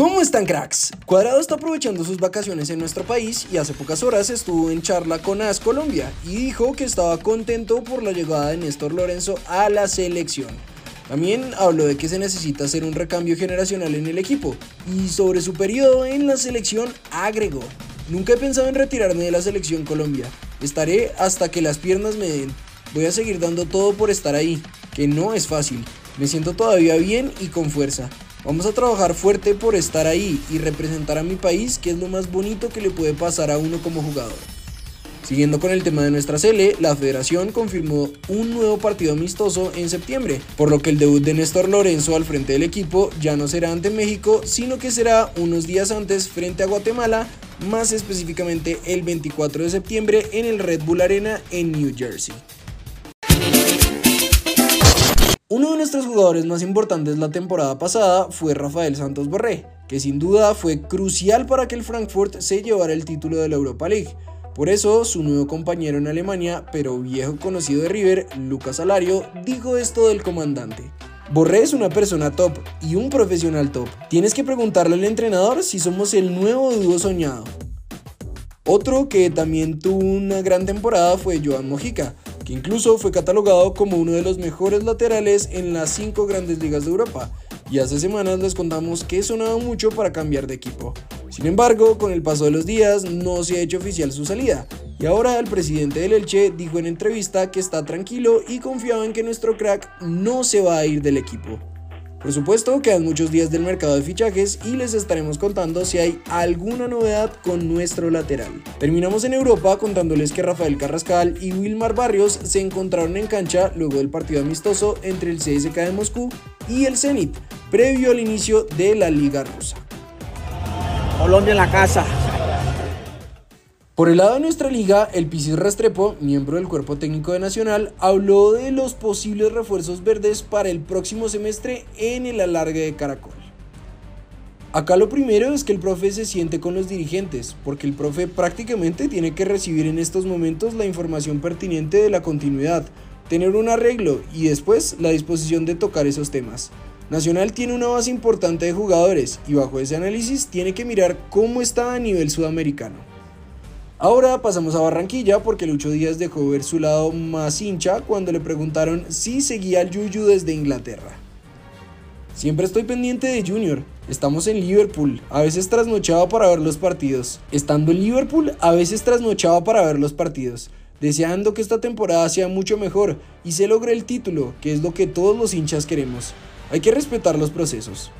¿Cómo están cracks? Cuadrado está aprovechando sus vacaciones en nuestro país y hace pocas horas estuvo en charla con AS Colombia y dijo que estaba contento por la llegada de Néstor Lorenzo a la selección. También habló de que se necesita hacer un recambio generacional en el equipo y sobre su periodo en la selección agregó, nunca he pensado en retirarme de la selección Colombia, estaré hasta que las piernas me den, voy a seguir dando todo por estar ahí, que no es fácil, me siento todavía bien y con fuerza. Vamos a trabajar fuerte por estar ahí y representar a mi país, que es lo más bonito que le puede pasar a uno como jugador. Siguiendo con el tema de nuestra Sele, la federación confirmó un nuevo partido amistoso en septiembre, por lo que el debut de Néstor Lorenzo al frente del equipo ya no será ante México, sino que será unos días antes frente a Guatemala, más específicamente el 24 de septiembre en el Red Bull Arena en New Jersey. Uno de nuestros jugadores más importantes la temporada pasada fue Rafael Santos Borré, que sin duda fue crucial para que el Frankfurt se llevara el título de la Europa League. Por eso, su nuevo compañero en Alemania, pero viejo conocido de River, Lucas Alario, dijo esto del comandante. Borré es una persona top y un profesional top. Tienes que preguntarle al entrenador si somos el nuevo dúo soñado. Otro que también tuvo una gran temporada fue Joan Mojica, incluso fue catalogado como uno de los mejores laterales en las cinco grandes ligas de Europa, y hace semanas les contamos que sonaba mucho para cambiar de equipo. Sin embargo, con el paso de los días no se ha hecho oficial su salida, y ahora el presidente del Elche dijo en entrevista que está tranquilo y confiado en que nuestro crack no se va a ir del equipo. Por supuesto, quedan muchos días del mercado de fichajes y les estaremos contando si hay alguna novedad con nuestro lateral. Terminamos en Europa contándoles que Rafael Carrascal y Wilmar Barrios se encontraron en cancha luego del partido amistoso entre el CSK de Moscú y el Zenit, previo al inicio de la Liga Rusa. Colombia en la casa. Por el lado de nuestra liga, el Pisis Restrepo, miembro del cuerpo técnico de Nacional, habló de los posibles refuerzos verdes para el próximo semestre en el alargue de Caracol. Acá lo primero es que el profe se siente con los dirigentes, porque el profe prácticamente tiene que recibir en estos momentos la información pertinente de la continuidad, tener un arreglo y después la disposición de tocar esos temas. Nacional tiene una base importante de jugadores y bajo ese análisis tiene que mirar cómo está a nivel sudamericano. Ahora pasamos a Barranquilla porque Lucho Díaz dejó ver su lado más hincha cuando le preguntaron si seguía al Yuyu desde Inglaterra. Siempre estoy pendiente de Junior. Estamos en Liverpool, a veces trasnochaba para ver los partidos. Estando en Liverpool, a veces trasnochaba para ver los partidos. Deseando que esta temporada sea mucho mejor y se logre el título, que es lo que todos los hinchas queremos. Hay que respetar los procesos.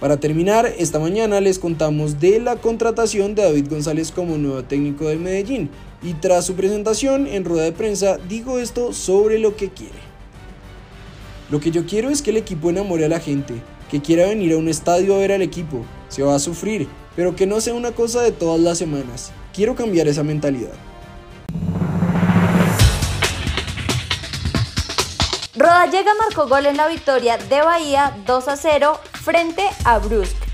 Para terminar, esta mañana les contamos de la contratación de David González como nuevo técnico del Medellín y tras su presentación en rueda de prensa digo esto sobre lo que quiere. Lo que yo quiero es que el equipo enamore a la gente, que quiera venir a un estadio a ver al equipo, se va a sufrir, pero que no sea una cosa de todas las semanas. Quiero cambiar esa mentalidad. Rodallega marcó gol en la victoria de Bahía 2 a 0 frente a Brusque.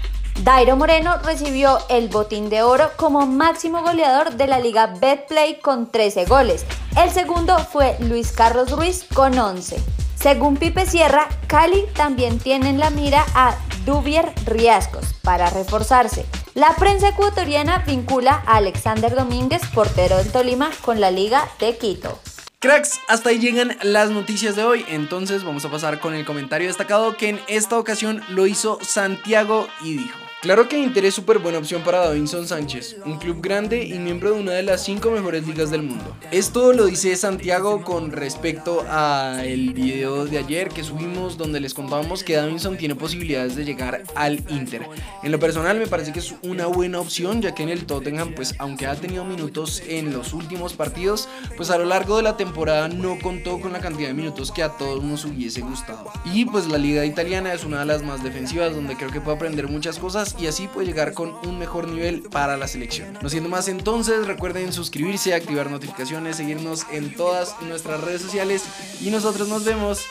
Dairo Moreno recibió el botín de oro como máximo goleador de la liga Betplay con 13 goles. El segundo fue Luis Carlos Ruiz con 11. Según Pipe Sierra, Cali también tiene en la mira a Duvier Riascos para reforzarse. La prensa ecuatoriana vincula a Alexander Domínguez, portero del Tolima, con la Liga de Quito. Cracks, hasta ahí llegan las noticias de hoy, entonces vamos a pasar con el comentario destacado que en esta ocasión lo hizo Santiago y dijo. Claro que Inter es súper buena opción para Davinson Sánchez, un club grande y miembro de una de las cinco mejores ligas del mundo. Esto lo dice Santiago con respecto a el video de ayer que subimos donde les contábamos que Davinson tiene posibilidades de llegar al Inter. En lo personal me parece que es una buena opción ya que en el Tottenham pues aunque ha tenido minutos en los últimos partidos pues a lo largo de la temporada no contó con la cantidad de minutos que a todos nos hubiese gustado. Y pues la liga italiana es una de las más defensivas donde creo que puede aprender muchas cosas y así puede llegar con un mejor nivel para la selección. No siendo más entonces, recuerden suscribirse, activar notificaciones, seguirnos en todas nuestras redes sociales y nosotros nos vemos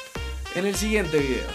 en el siguiente video.